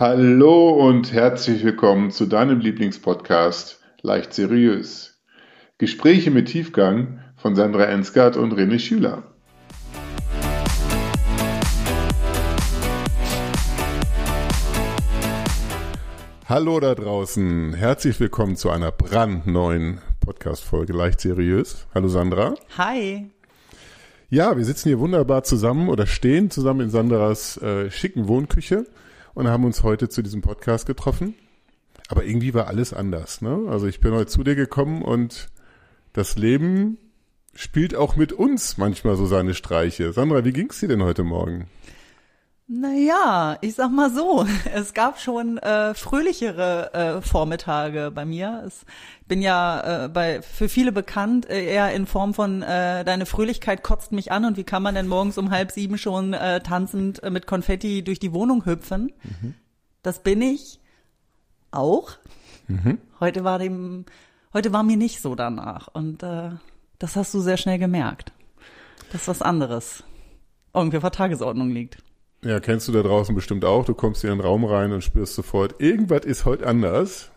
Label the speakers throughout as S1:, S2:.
S1: Hallo und herzlich willkommen zu deinem Lieblingspodcast Leicht Seriös. Gespräche mit Tiefgang von Sandra Ensgard und René Schüler. Hallo da draußen, herzlich willkommen zu einer brandneuen Podcast-Folge Leicht Seriös. Hallo Sandra.
S2: Hi.
S1: Ja, wir sitzen hier wunderbar zusammen oder stehen zusammen in Sandras äh, schicken Wohnküche und haben uns heute zu diesem Podcast getroffen. Aber irgendwie war alles anders. Ne? Also ich bin heute zu dir gekommen und das Leben spielt auch mit uns manchmal so seine Streiche. Sandra, wie ging's dir denn heute Morgen?
S2: Naja, ich sag mal so, es gab schon äh, fröhlichere äh, Vormittage bei mir. Es, ich bin ja äh, bei für viele bekannt, äh, eher in Form von äh, deine Fröhlichkeit kotzt mich an und wie kann man denn morgens um halb sieben schon äh, tanzend äh, mit Konfetti durch die Wohnung hüpfen? Mhm. Das bin ich auch. Mhm. Heute war dem, heute war mir nicht so danach und äh, das hast du sehr schnell gemerkt, dass was anderes irgendwie der Tagesordnung liegt.
S1: Ja, kennst du da draußen bestimmt auch. Du kommst in den Raum rein und spürst sofort, irgendwas ist heute anders.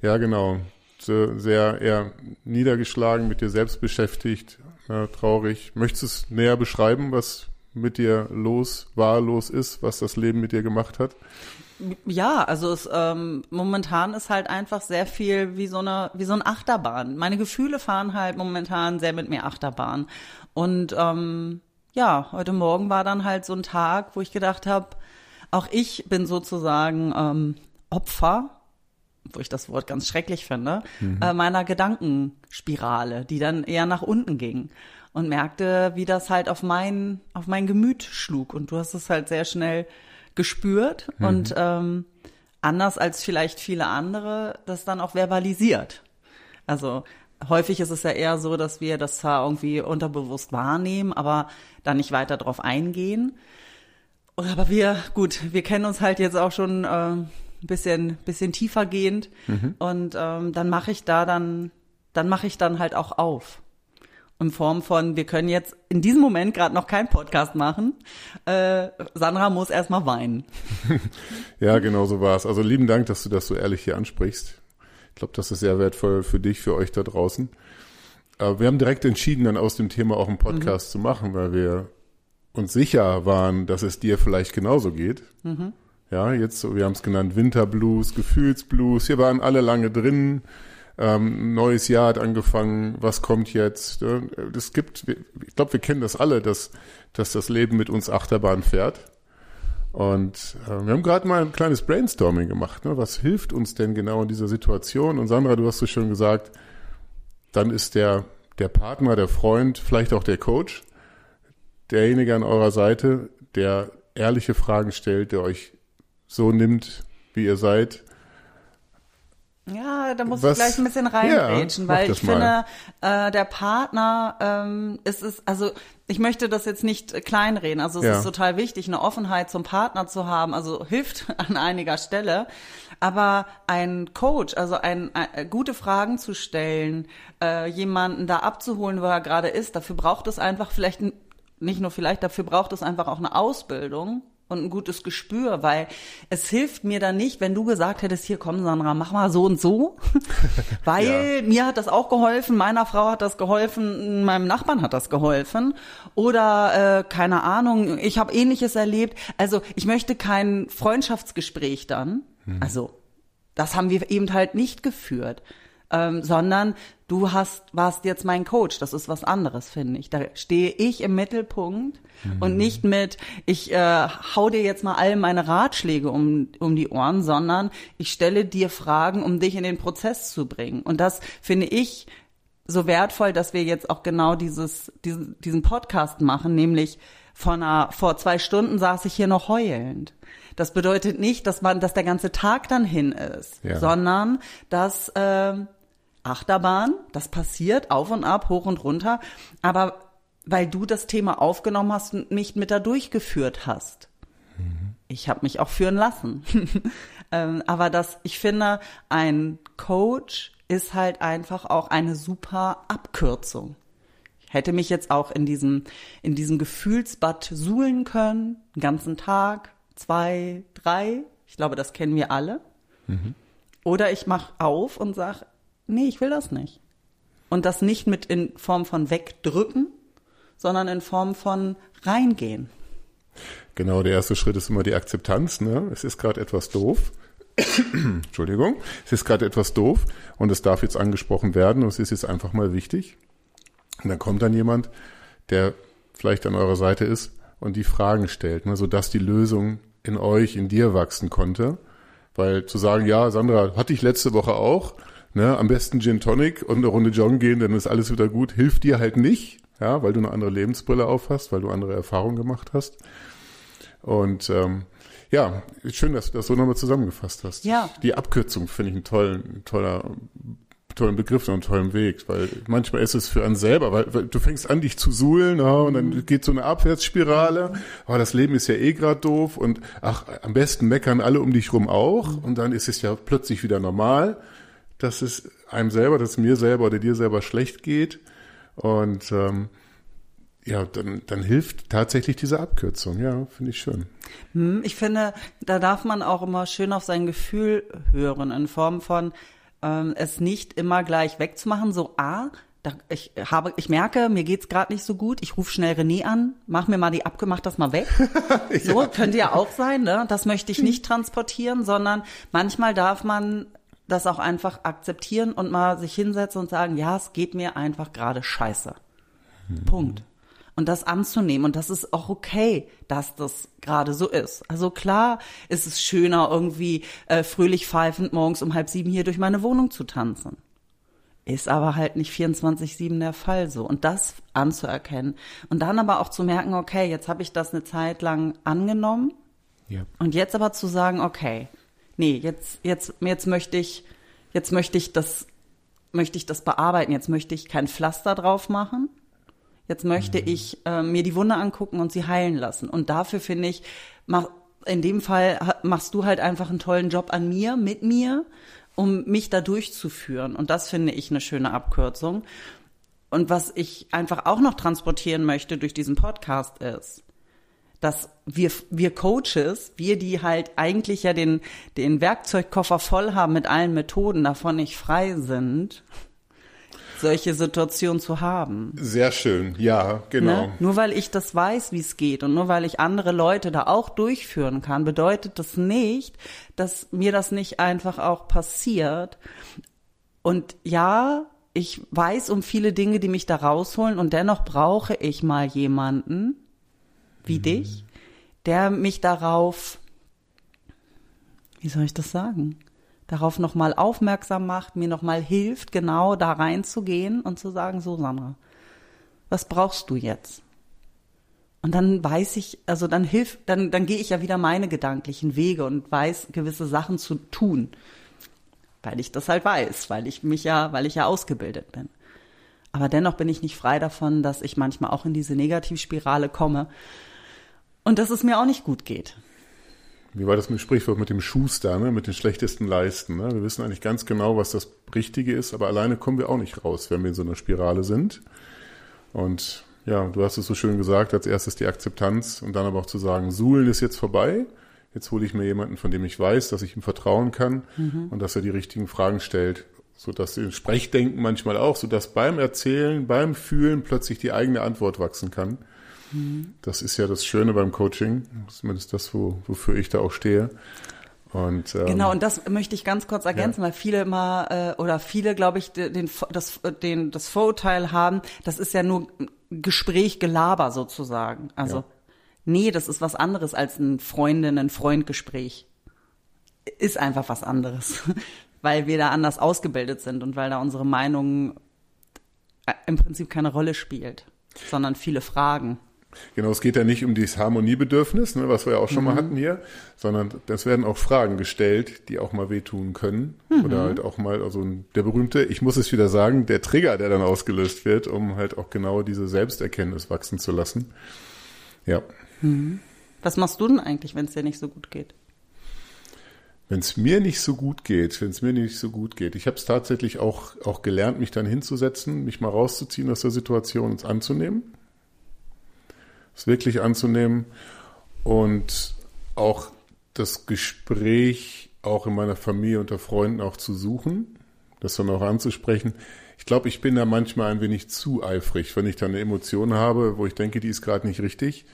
S1: Ja, genau. Sehr eher niedergeschlagen, mit dir selbst beschäftigt, ja, traurig. Möchtest du es näher beschreiben, was mit dir los war, los ist, was das Leben mit dir gemacht hat?
S2: Ja, also es, ähm, momentan ist halt einfach sehr viel wie so eine wie so ein Achterbahn. Meine Gefühle fahren halt momentan sehr mit mir Achterbahn und ähm, ja, heute Morgen war dann halt so ein Tag, wo ich gedacht habe, auch ich bin sozusagen ähm, Opfer, wo ich das Wort ganz schrecklich finde, mhm. äh, meiner Gedankenspirale, die dann eher nach unten ging und merkte, wie das halt auf mein auf mein Gemüt schlug und du hast es halt sehr schnell gespürt mhm. und ähm, anders als vielleicht viele andere das dann auch verbalisiert. Also häufig ist es ja eher so, dass wir das zwar irgendwie unterbewusst wahrnehmen, aber dann nicht weiter drauf eingehen. Aber wir, gut, wir kennen uns halt jetzt auch schon äh, ein bisschen, bisschen tiefer gehend. Mhm. Und ähm, dann mache ich da dann, dann mache ich dann halt auch auf. In Form von, wir können jetzt in diesem Moment gerade noch keinen Podcast machen. Äh, Sandra muss erstmal weinen.
S1: ja, genau so war es. Also lieben Dank, dass du das so ehrlich hier ansprichst. Ich glaube, das ist sehr wertvoll für dich, für euch da draußen. Aber wir haben direkt entschieden, dann aus dem Thema auch einen Podcast mhm. zu machen, weil wir uns sicher waren, dass es dir vielleicht genauso geht. Mhm. Ja, jetzt, wir haben es genannt, Winterblues, Gefühlsblues. Wir waren alle lange drin. Ähm, neues Jahr hat angefangen. Was kommt jetzt? Es gibt, ich glaube, wir kennen das alle, dass, dass das Leben mit uns Achterbahn fährt. Und äh, wir haben gerade mal ein kleines Brainstorming gemacht. Ne? Was hilft uns denn genau in dieser Situation? Und Sandra, du hast so schön gesagt, dann ist der, der Partner, der Freund, vielleicht auch der Coach, derjenige an eurer Seite, der ehrliche Fragen stellt, der euch so nimmt, wie ihr seid,
S2: ja, da muss Was? ich gleich ein bisschen reinreden, ja, weil ich finde, äh, der Partner ähm, ist es, also ich möchte das jetzt nicht kleinreden, also es ja. ist total wichtig, eine Offenheit zum Partner zu haben, also hilft an einiger Stelle. Aber ein Coach, also ein, ein äh, gute Fragen zu stellen, äh, jemanden da abzuholen, wo er gerade ist, dafür braucht es einfach vielleicht nicht nur vielleicht, dafür braucht es einfach auch eine Ausbildung und ein gutes Gespür, weil es hilft mir dann nicht, wenn du gesagt hättest, hier komm Sandra, mach mal so und so, weil ja. mir hat das auch geholfen, meiner Frau hat das geholfen, meinem Nachbarn hat das geholfen oder äh, keine Ahnung, ich habe ähnliches erlebt. Also ich möchte kein Freundschaftsgespräch dann, hm. also das haben wir eben halt nicht geführt ähm, sondern du hast, warst jetzt mein Coach. Das ist was anderes, finde ich. Da stehe ich im Mittelpunkt mhm. und nicht mit, ich äh, hau dir jetzt mal all meine Ratschläge um, um die Ohren, sondern ich stelle dir Fragen, um dich in den Prozess zu bringen. Und das finde ich so wertvoll, dass wir jetzt auch genau dieses, diesen, diesen Podcast machen, nämlich vor, einer, vor zwei Stunden saß ich hier noch heulend. Das bedeutet nicht, dass man, dass der ganze Tag dann hin ist, ja. sondern dass äh, Achterbahn, das passiert auf und ab, hoch und runter, aber weil du das Thema aufgenommen hast und mich mit da durchgeführt hast. Mhm. Ich habe mich auch führen lassen. ähm, aber das, ich finde, ein Coach ist halt einfach auch eine super Abkürzung. Ich hätte mich jetzt auch in diesem, in diesem Gefühlsbad suhlen können, den ganzen Tag, zwei, drei, Ich glaube, das kennen wir alle. Mhm. Oder ich mache auf und sage, nee, ich will das nicht. Und das nicht mit in Form von wegdrücken, sondern in Form von reingehen.
S1: Genau, der erste Schritt ist immer die Akzeptanz. Ne? Es ist gerade etwas doof. Entschuldigung, es ist gerade etwas doof und es darf jetzt angesprochen werden und es ist jetzt einfach mal wichtig. Und dann kommt dann jemand, der vielleicht an eurer Seite ist und die Fragen stellt, ne, sodass die Lösung in euch, in dir wachsen konnte. Weil zu sagen, ja, Sandra, hatte ich letzte Woche auch, ne, am besten Gin Tonic und eine Runde joggen gehen, dann ist alles wieder gut, hilft dir halt nicht, ja, weil du eine andere Lebensbrille aufhast, weil du andere Erfahrungen gemacht hast. Und ähm, ja, schön, dass du das so nochmal zusammengefasst hast.
S2: Ja.
S1: Die Abkürzung finde ich einen tollen, toller, tollen Begriff und einen tollen Weg, weil manchmal ist es für einen selber, weil, weil du fängst an, dich zu suhlen, ja, und dann mhm. geht so eine Abwärtsspirale, aber das Leben ist ja eh gerade doof und ach, am besten meckern alle um dich rum auch mhm. und dann ist es ja plötzlich wieder normal, dass es einem selber, dass es mir selber oder dir selber schlecht geht und ähm, ja, dann, dann hilft tatsächlich diese Abkürzung. Ja, finde ich schön.
S2: Hm, ich finde, da darf man auch immer schön auf sein Gefühl hören, in Form von ähm, es nicht immer gleich wegzumachen. So, ah, da, ich habe, ich merke, mir geht's gerade nicht so gut. Ich rufe schnell René an, mach mir mal die abgemacht das mal weg. ja. So könnte ja auch sein. Ne? Das möchte ich nicht transportieren, sondern manchmal darf man das auch einfach akzeptieren und mal sich hinsetzen und sagen, ja, es geht mir einfach gerade scheiße. Hm. Punkt und das anzunehmen. Und das ist auch okay, dass das gerade so ist. Also klar ist es schöner, irgendwie äh, fröhlich pfeifend morgens um halb sieben hier durch meine Wohnung zu tanzen. Ist aber halt nicht 24-7 der Fall so. Und das anzuerkennen. Und dann aber auch zu merken, okay, jetzt habe ich das eine Zeit lang angenommen. Ja. Und jetzt aber zu sagen, okay, nee, jetzt, jetzt, jetzt möchte ich, jetzt möchte ich das, möchte ich das bearbeiten. Jetzt möchte ich kein Pflaster drauf machen, Jetzt möchte mhm. ich äh, mir die Wunde angucken und sie heilen lassen. Und dafür finde ich, mach, in dem Fall machst du halt einfach einen tollen Job an mir, mit mir, um mich da durchzuführen. Und das finde ich eine schöne Abkürzung. Und was ich einfach auch noch transportieren möchte durch diesen Podcast ist, dass wir, wir Coaches, wir, die halt eigentlich ja den, den Werkzeugkoffer voll haben mit allen Methoden, davon nicht frei sind, solche Situationen zu haben.
S1: Sehr schön, ja, genau.
S2: Ne? Nur weil ich das weiß, wie es geht und nur weil ich andere Leute da auch durchführen kann, bedeutet das nicht, dass mir das nicht einfach auch passiert. Und ja, ich weiß um viele Dinge, die mich da rausholen und dennoch brauche ich mal jemanden wie mhm. dich, der mich darauf, wie soll ich das sagen? darauf nochmal aufmerksam macht, mir nochmal hilft, genau da reinzugehen und zu sagen, so Sandra, was brauchst du jetzt? Und dann weiß ich, also dann hilft, dann, dann gehe ich ja wieder meine gedanklichen Wege und weiß, gewisse Sachen zu tun. Weil ich das halt weiß, weil ich mich ja, weil ich ja ausgebildet bin. Aber dennoch bin ich nicht frei davon, dass ich manchmal auch in diese Negativspirale komme und dass es mir auch nicht gut geht
S1: wie war das mit dem Sprichwort mit dem Schuster, ne? mit den schlechtesten Leisten. Ne? Wir wissen eigentlich ganz genau, was das Richtige ist, aber alleine kommen wir auch nicht raus, wenn wir in so einer Spirale sind. Und ja, du hast es so schön gesagt, als erstes die Akzeptanz und dann aber auch zu sagen, Suhlen ist jetzt vorbei. Jetzt hole ich mir jemanden, von dem ich weiß, dass ich ihm vertrauen kann mhm. und dass er die richtigen Fragen stellt. So dass sie Sprechdenken manchmal auch, so dass beim Erzählen, beim Fühlen plötzlich die eigene Antwort wachsen kann. Das ist ja das Schöne beim Coaching, zumindest das, wo, wofür ich da auch stehe. Und,
S2: ähm, genau, und das möchte ich ganz kurz ergänzen, ja. weil viele immer äh, oder viele, glaube ich, den, das, den, das Vorurteil haben, das ist ja nur Gespräch, Gelaber sozusagen. Also ja. nee, das ist was anderes als ein Freundinnen, Freund-Gespräch. Ist einfach was anderes, weil wir da anders ausgebildet sind und weil da unsere Meinung äh, im Prinzip keine Rolle spielt, sondern viele Fragen.
S1: Genau, es geht ja nicht um dieses Harmoniebedürfnis, ne, was wir ja auch schon mhm. mal hatten hier, sondern es werden auch Fragen gestellt, die auch mal wehtun können. Mhm. Oder halt auch mal, also der berühmte, ich muss es wieder sagen, der Trigger, der dann ausgelöst wird, um halt auch genau diese Selbsterkenntnis wachsen zu lassen. Ja.
S2: Mhm. Was machst du denn eigentlich, wenn es dir nicht so gut geht?
S1: Wenn es mir nicht so gut geht, wenn es mir nicht so gut geht. Ich habe es tatsächlich auch, auch gelernt, mich dann hinzusetzen, mich mal rauszuziehen aus der Situation und anzunehmen es wirklich anzunehmen und auch das Gespräch auch in meiner Familie unter Freunden auch zu suchen, das dann auch anzusprechen. Ich glaube, ich bin da manchmal ein wenig zu eifrig, wenn ich dann eine Emotion habe, wo ich denke, die ist gerade nicht richtig.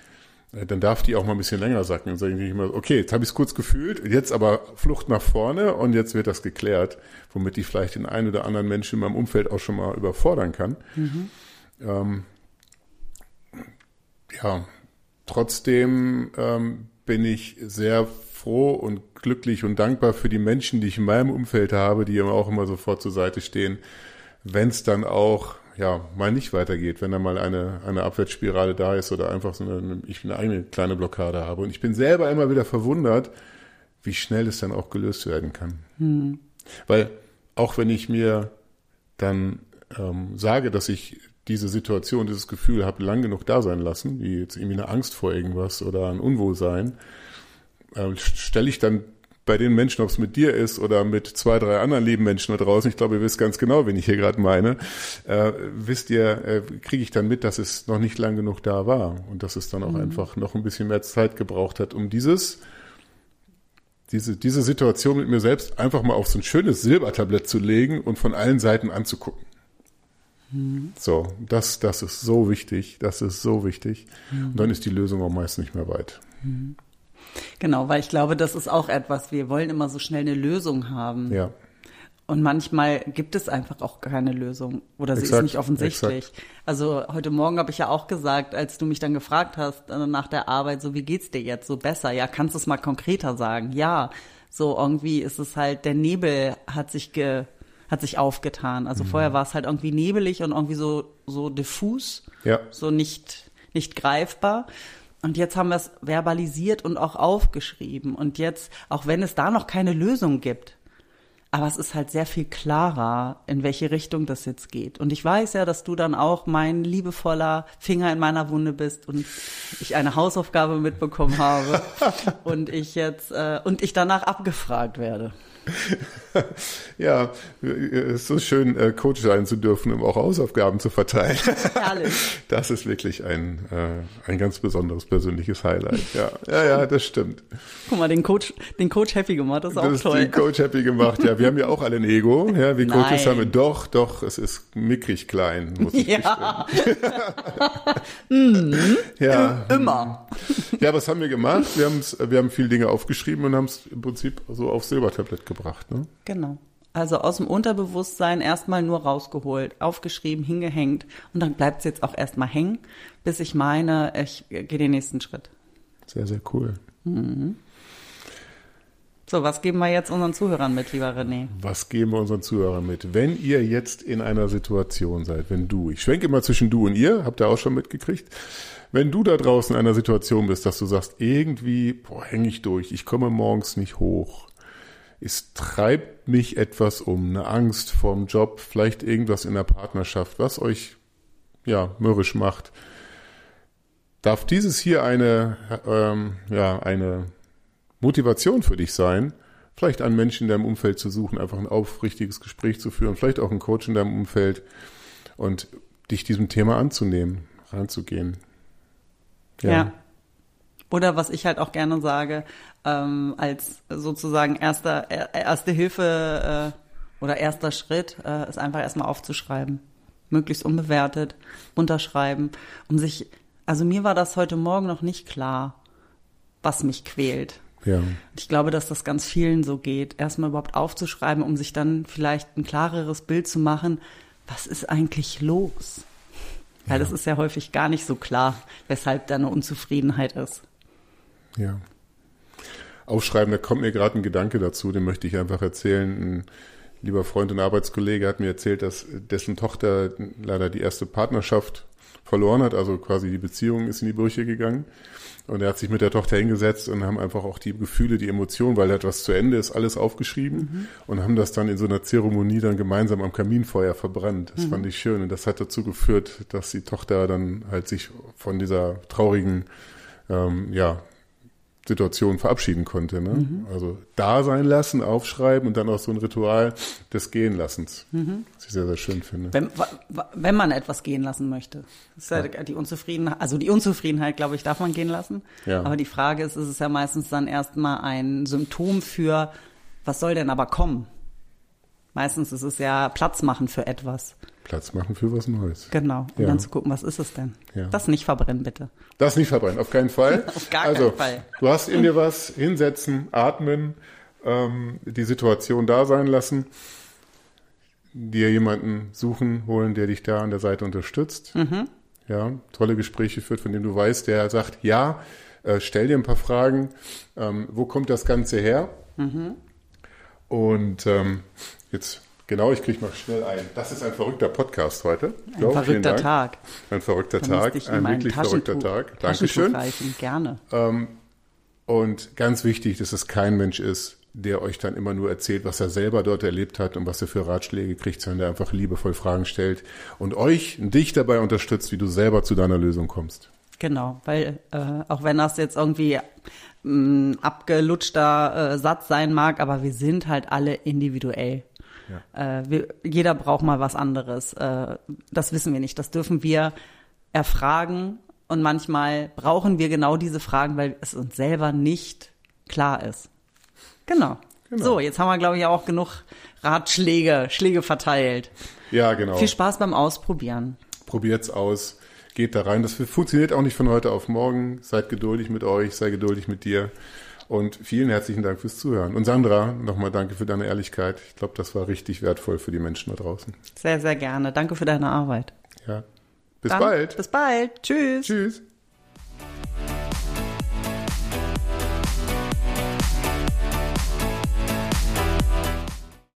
S1: Äh, dann darf die auch mal ein bisschen länger sacken. Und sage ich immer, okay, jetzt habe ich es kurz gefühlt, jetzt aber Flucht nach vorne und jetzt wird das geklärt, womit ich vielleicht den einen oder anderen Menschen in meinem Umfeld auch schon mal überfordern kann. Mhm. Ähm, ja, trotzdem ähm, bin ich sehr froh und glücklich und dankbar für die Menschen, die ich in meinem Umfeld habe, die mir auch immer sofort zur Seite stehen, wenn es dann auch ja mal nicht weitergeht, wenn da mal eine eine Abwärtsspirale da ist oder einfach so eine ich eine eigene kleine Blockade habe und ich bin selber immer wieder verwundert, wie schnell es dann auch gelöst werden kann, hm. weil auch wenn ich mir dann ähm, sage, dass ich diese Situation, dieses Gefühl habe lang genug da sein lassen, wie jetzt irgendwie eine Angst vor irgendwas oder ein Unwohlsein, äh, stelle ich dann bei den Menschen, ob es mit dir ist oder mit zwei, drei anderen lieben Menschen da draußen, ich glaube, ihr wisst ganz genau, wen ich hier gerade meine, äh, wisst ihr, äh, kriege ich dann mit, dass es noch nicht lang genug da war und dass es dann auch mhm. einfach noch ein bisschen mehr Zeit gebraucht hat, um dieses diese, diese Situation mit mir selbst einfach mal auf so ein schönes Silbertablett zu legen und von allen Seiten anzugucken. Mhm. So, das, das ist so wichtig, das ist so wichtig. Mhm. Und dann ist die Lösung auch meist nicht mehr weit. Mhm.
S2: Genau, weil ich glaube, das ist auch etwas, wir wollen immer so schnell eine Lösung haben.
S1: Ja.
S2: Und manchmal gibt es einfach auch keine Lösung oder sie exakt, ist nicht offensichtlich. Exakt. Also heute Morgen habe ich ja auch gesagt, als du mich dann gefragt hast äh, nach der Arbeit, so wie geht's dir jetzt, so besser? Ja, kannst du es mal konkreter sagen? Ja, so irgendwie ist es halt der Nebel hat sich ge, hat sich aufgetan. Also mhm. vorher war es halt irgendwie nebelig und irgendwie so so diffus,
S1: ja.
S2: so nicht nicht greifbar. Und jetzt haben wir es verbalisiert und auch aufgeschrieben. Und jetzt, auch wenn es da noch keine Lösung gibt, aber es ist halt sehr viel klarer, in welche Richtung das jetzt geht. Und ich weiß ja, dass du dann auch mein liebevoller Finger in meiner Wunde bist und ich eine Hausaufgabe mitbekommen habe und ich jetzt äh, und ich danach abgefragt werde.
S1: ja, es ist so schön, äh, Coach sein zu dürfen, um auch Hausaufgaben zu verteilen. Herrlich. Das ist wirklich ein, äh, ein ganz besonderes persönliches Highlight. Ja, ja, ja, das stimmt.
S2: Guck mal, den Coach, den Coach happy gemacht, das ist auch das toll.
S1: Den Coach happy gemacht, ja. Wir haben ja auch alle ein Ego, ja. Wir Coaches haben wir doch, doch, es ist mickrig klein, muss ich ja.
S2: mhm. Ja. Immer.
S1: Ja, was haben wir gemacht? Wir, wir haben viele Dinge aufgeschrieben und haben es im Prinzip so auf Silbertablett gebracht gebracht. Ne?
S2: Genau. Also aus dem Unterbewusstsein erstmal nur rausgeholt, aufgeschrieben, hingehängt und dann bleibt es jetzt auch erstmal hängen, bis ich meine, ich gehe den nächsten Schritt.
S1: Sehr, sehr cool. Mhm.
S2: So, was geben wir jetzt unseren Zuhörern mit, lieber René?
S1: Was geben wir unseren Zuhörern mit? Wenn ihr jetzt in einer Situation seid, wenn du, ich schwenke immer zwischen du und ihr, habt ihr auch schon mitgekriegt, wenn du da draußen in einer Situation bist, dass du sagst, irgendwie, boah, hänge ich durch, ich komme morgens nicht hoch, es treibt mich etwas um, eine Angst vorm Job, vielleicht irgendwas in der Partnerschaft, was euch ja mürrisch macht. Darf dieses hier eine ähm, ja eine Motivation für dich sein, vielleicht einen Menschen in deinem Umfeld zu suchen, einfach ein aufrichtiges Gespräch zu führen, vielleicht auch einen Coach in deinem Umfeld und dich diesem Thema anzunehmen, ranzugehen.
S2: Ja. ja. Oder was ich halt auch gerne sage, ähm, als sozusagen erster, erste Hilfe äh, oder erster Schritt, äh, ist einfach erstmal aufzuschreiben. Möglichst unbewertet, unterschreiben, um sich, also mir war das heute Morgen noch nicht klar, was mich quält.
S1: Ja.
S2: Ich glaube, dass das ganz vielen so geht, erstmal überhaupt aufzuschreiben, um sich dann vielleicht ein klareres Bild zu machen, was ist eigentlich los? Weil ja. das ist ja häufig gar nicht so klar, weshalb da eine Unzufriedenheit ist.
S1: Ja. Aufschreiben, da kommt mir gerade ein Gedanke dazu, den möchte ich einfach erzählen. Ein lieber Freund und Arbeitskollege hat mir erzählt, dass dessen Tochter leider die erste Partnerschaft verloren hat, also quasi die Beziehung ist in die Brüche gegangen. Und er hat sich mit der Tochter hingesetzt und haben einfach auch die Gefühle, die Emotionen, weil etwas zu Ende ist, alles aufgeschrieben mhm. und haben das dann in so einer Zeremonie dann gemeinsam am Kaminfeuer verbrannt. Das mhm. fand ich schön und das hat dazu geführt, dass die Tochter dann halt sich von dieser traurigen, ähm, ja, Situation verabschieden konnte. Ne? Mhm. Also da sein lassen, aufschreiben und dann auch so ein Ritual des Gehenlassens, mhm. was ich sehr, sehr schön finde.
S2: Wenn, wenn man etwas gehen lassen möchte. Ist ja, ja. die Unzufriedenheit, also die Unzufriedenheit, glaube ich, darf man gehen lassen. Ja. Aber die Frage ist, ist es ja meistens dann erstmal ein Symptom für, was soll denn aber kommen? Meistens ist es ja Platz machen für etwas.
S1: Platz machen für was Neues.
S2: Genau. Und ja. dann zu gucken, was ist es denn? Ja. Das nicht verbrennen, bitte.
S1: Das nicht verbrennen, auf keinen Fall.
S2: auf gar also, keinen Fall.
S1: Du hast in dir was, hinsetzen, atmen, ähm, die Situation da sein lassen, dir jemanden suchen, holen, der dich da an der Seite unterstützt. Mhm. Ja, tolle Gespräche führt, von dem du weißt, der sagt, ja, äh, stell dir ein paar Fragen, ähm, wo kommt das Ganze her? Mhm. Und ähm, jetzt Genau, ich kriege mal schnell ein. Das ist ein verrückter Podcast heute.
S2: Ein so, verrückter Tag.
S1: Ein verrückter Tag, ein wirklich verrückter Tag. Dankeschön.
S2: Reichen. Gerne. Ähm,
S1: und ganz wichtig, dass es kein Mensch ist, der euch dann immer nur erzählt, was er selber dort erlebt hat und was er für Ratschläge kriegt, sondern der einfach liebevoll Fragen stellt und euch, dich dabei unterstützt, wie du selber zu deiner Lösung kommst.
S2: Genau, weil äh, auch wenn das jetzt irgendwie ein mm, abgelutschter äh, Satz sein mag, aber wir sind halt alle individuell. Ja. Äh, wir, jeder braucht mal was anderes. Äh, das wissen wir nicht. Das dürfen wir erfragen. Und manchmal brauchen wir genau diese Fragen, weil es uns selber nicht klar ist. Genau. genau. So, jetzt haben wir, glaube ich, auch genug Ratschläge, Schläge verteilt.
S1: Ja, genau.
S2: Viel Spaß beim Ausprobieren.
S1: Probiert's aus. Geht da rein. Das funktioniert auch nicht von heute auf morgen. Seid geduldig mit euch, sei geduldig mit dir. Und vielen herzlichen Dank fürs Zuhören. Und Sandra, nochmal danke für deine Ehrlichkeit. Ich glaube, das war richtig wertvoll für die Menschen da draußen.
S2: Sehr, sehr gerne. Danke für deine Arbeit.
S1: Ja. Bis Dann, bald.
S2: Bis bald. Tschüss. Tschüss.